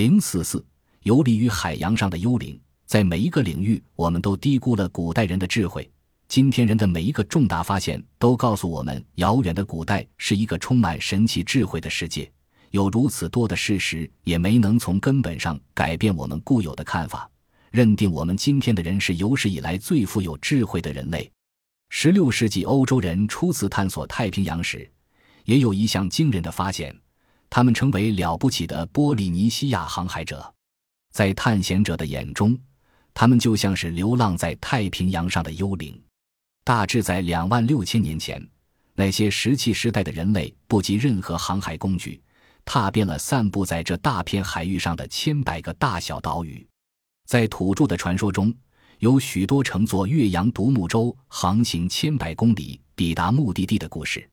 零四四，游离于海洋上的幽灵，在每一个领域，我们都低估了古代人的智慧。今天人的每一个重大发现，都告诉我们，遥远的古代是一个充满神奇智慧的世界。有如此多的事实，也没能从根本上改变我们固有的看法，认定我们今天的人是有史以来最富有智慧的人类。十六世纪欧洲人初次探索太平洋时，也有一项惊人的发现。他们称为了不起的波利尼西亚航海者，在探险者的眼中，他们就像是流浪在太平洋上的幽灵。大致在两万六千年前，那些石器时代的人类不及任何航海工具，踏遍了散布在这大片海域上的千百个大小岛屿。在土著的传说中，有许多乘坐岳阳独木舟航行千百公里抵达目的地的故事。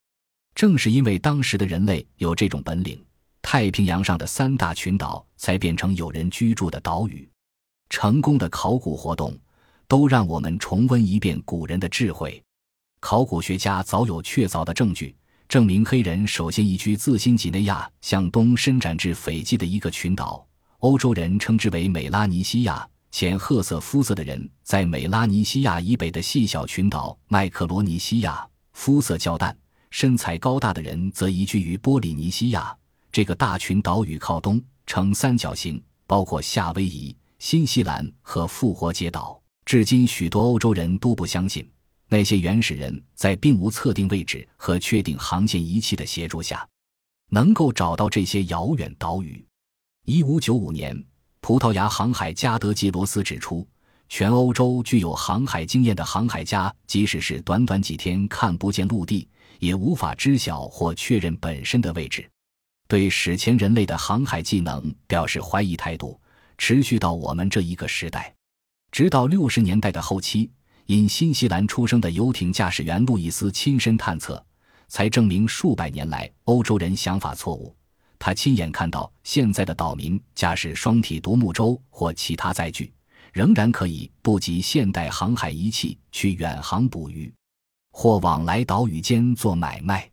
正是因为当时的人类有这种本领。太平洋上的三大群岛才变成有人居住的岛屿。成功的考古活动都让我们重温一遍古人的智慧。考古学家早有确凿的证据，证明黑人首先移居自新几内亚向东伸展至斐济的一个群岛，欧洲人称之为美拉尼西亚。浅褐色肤色的人在美拉尼西亚以北的细小群岛麦克罗尼西亚，肤色较淡、身材高大的人则移居于波利尼西亚。这个大群岛屿靠东呈三角形，包括夏威夷、新西兰和复活节岛。至今，许多欧洲人都不相信，那些原始人在并无测定位置和确定航线仪器的协助下，能够找到这些遥远岛屿。一五九五年，葡萄牙航海家德基罗斯指出，全欧洲具有航海经验的航海家，即使是短短几天看不见陆地，也无法知晓或确认本身的位置。对史前人类的航海技能表示怀疑态度，持续到我们这一个时代，直到六十年代的后期，因新西兰出生的游艇驾驶员路易斯亲身探测，才证明数百年来欧洲人想法错误。他亲眼看到现在的岛民驾驶双体独木舟或其他载具，仍然可以不及现代航海仪器去远航捕鱼，或往来岛屿间做买卖。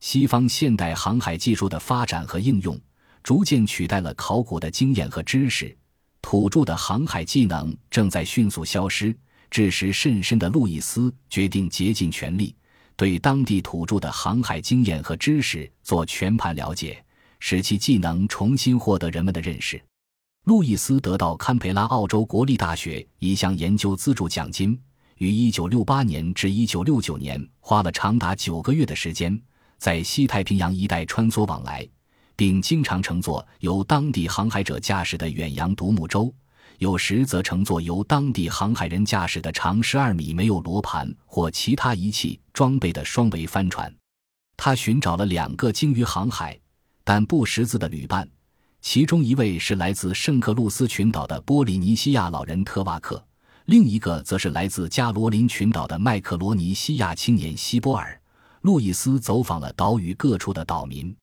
西方现代航海技术的发展和应用，逐渐取代了考古的经验和知识，土著的航海技能正在迅速消失。致使甚深的路易斯决定竭尽全力，对当地土著的航海经验和知识做全盘了解，使其技能重新获得人们的认识。路易斯得到堪培拉澳洲国立大学一项研究资助奖金，于1968年至1969年花了长达九个月的时间。在西太平洋一带穿梭往来，并经常乘坐由当地航海者驾驶的远洋独木舟，有时则乘坐由当地航海人驾驶的长十二米、没有罗盘或其他仪器装备的双桅帆船。他寻找了两个精于航海但不识字的旅伴，其中一位是来自圣克鲁斯群岛的波利尼西亚老人特瓦克，另一个则是来自加罗林群岛的麦克罗尼西亚青年希波尔。路易斯走访了岛屿各处的岛民，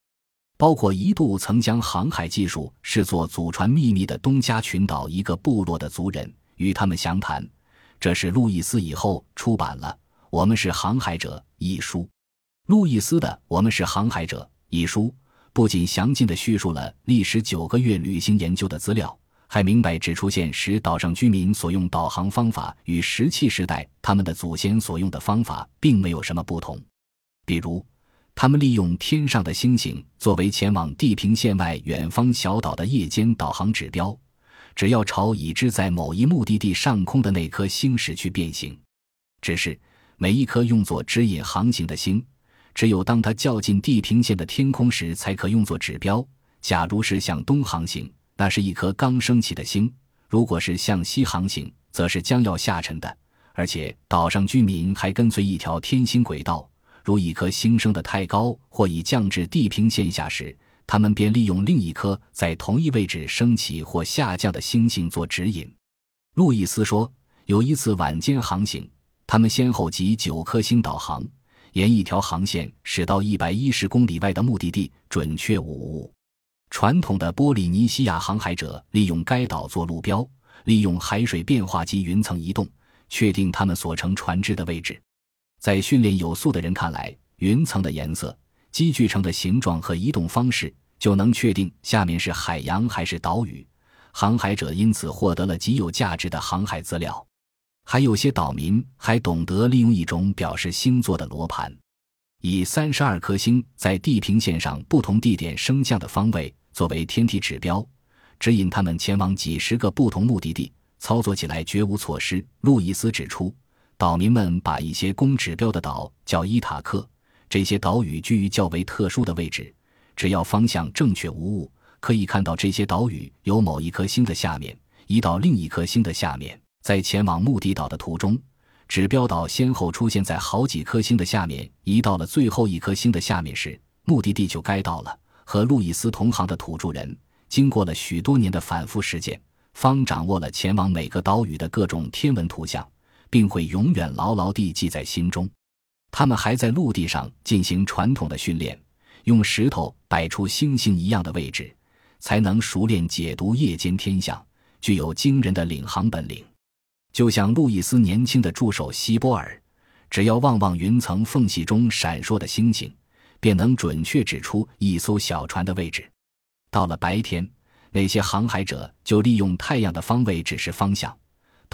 包括一度曾将航海技术视作祖传秘密的东加群岛一个部落的族人，与他们详谈。这是路易斯以后出版了《我们是航海者》一书。路易斯的《我们是航海者》一书不仅详尽地叙述了历时九个月旅行研究的资料，还明白指出现时岛上居民所用导航方法与石器时代他们的祖先所用的方法并没有什么不同。比如，他们利用天上的星星作为前往地平线外远方小岛的夜间导航指标，只要朝已知在某一目的地上空的那颗星矢去变形。只是每一颗用作指引航行的星，只有当它较近地平线的天空时才可用作指标。假如是向东航行，那是一颗刚升起的星；如果是向西航行，则是将要下沉的。而且，岛上居民还跟随一条天星轨道。如一颗星升得太高或已降至地平线下时，他们便利用另一颗在同一位置升起或下降的星星做指引。路易斯说，有一次晚间航行，他们先后集九颗星导航，沿一条航线驶到一百一十公里外的目的地，准确无误。传统的波利尼西亚航海者利用该岛做路标，利用海水变化及云层移动，确定他们所乘船只的位置。在训练有素的人看来，云层的颜色、积聚成的形状和移动方式，就能确定下面是海洋还是岛屿。航海者因此获得了极有价值的航海资料。还有些岛民还懂得利用一种表示星座的罗盘，以三十二颗星在地平线上不同地点升降的方位作为天体指标，指引他们前往几十个不同目的地，操作起来绝无错失。路易斯指出，岛民们把一些供指标的岛叫伊塔克，这些岛屿居于较为特殊的位置，只要方向正确无误，可以看到这些岛屿由某一颗星的下面移到另一颗星的下面。在前往目的岛的途中，指标岛先后出现在好几颗星的下面。移到了最后一颗星的下面时，目的地就该到了。和路易斯同行的土著人，经过了许多年的反复实践，方掌握了前往每个岛屿的各种天文图像，并会永远牢牢地记在心中。他们还在陆地上进行传统的训练，用石头摆出星星一样的位置，才能熟练解读夜间天象，具有惊人的领航本领。就像路易斯年轻的助手希波尔，只要望望云层缝隙中闪烁的星星，便能准确指出一艘小船的位置。到了白天，那些航海者就利用太阳的方位指示方向，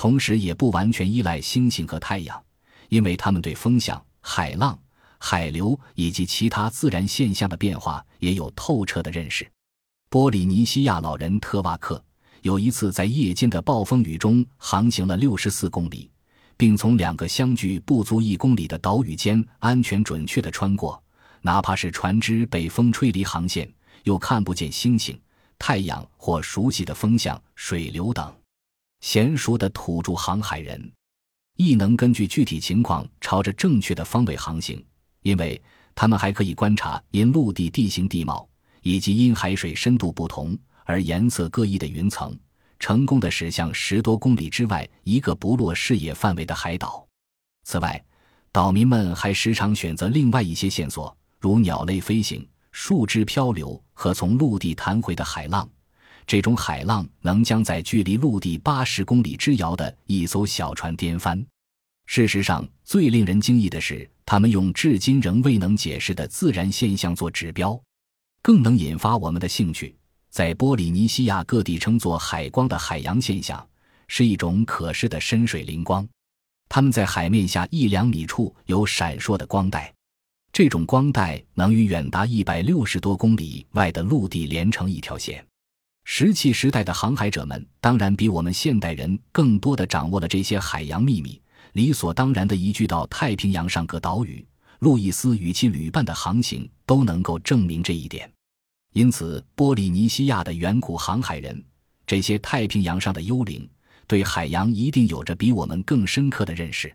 同时也不完全依赖星星和太阳，因为他们对风向、海浪、海流以及其他自然现象的变化也有透彻的认识。波利尼西亚老人特瓦克。有一次，在夜间的暴风雨中航行了六十四公里，并从两个相距不足一公里的岛屿间安全准确地穿过。哪怕是船只被风吹离航线，又看不见星星、太阳或熟悉的风向、水流等，娴熟的土著航海人亦能根据具体情况朝着正确的方位航行，因为他们还可以观察因陆地地形地貌以及因海水深度不同。而颜色各异的云层，成功的驶向十多公里之外一个不落视野范围的海岛。此外，岛民们还时常选择另外一些线索，如鸟类飞行、树枝漂流和从陆地弹回的海浪。这种海浪能将在距离陆地八十公里之遥的一艘小船颠翻。事实上，最令人惊异的是，他们用至今仍未能解释的自然现象做指标。更能引发我们的兴趣。在波利尼西亚各地称作海光的海洋现象，是一种可视的深水灵光。它们在海面下一两米处有闪烁的光带，这种光带能与远达一百六十多公里外的陆地连成一条线。石器时代的航海者们当然比我们现代人更多的掌握了这些海洋秘密，理所当然的移居到太平洋上各岛屿。路易斯与其旅伴的航行都能够证明这一点。因此，波利尼西亚的远古航海人，这些太平洋上的幽灵，对海洋一定有着比我们更深刻的认识。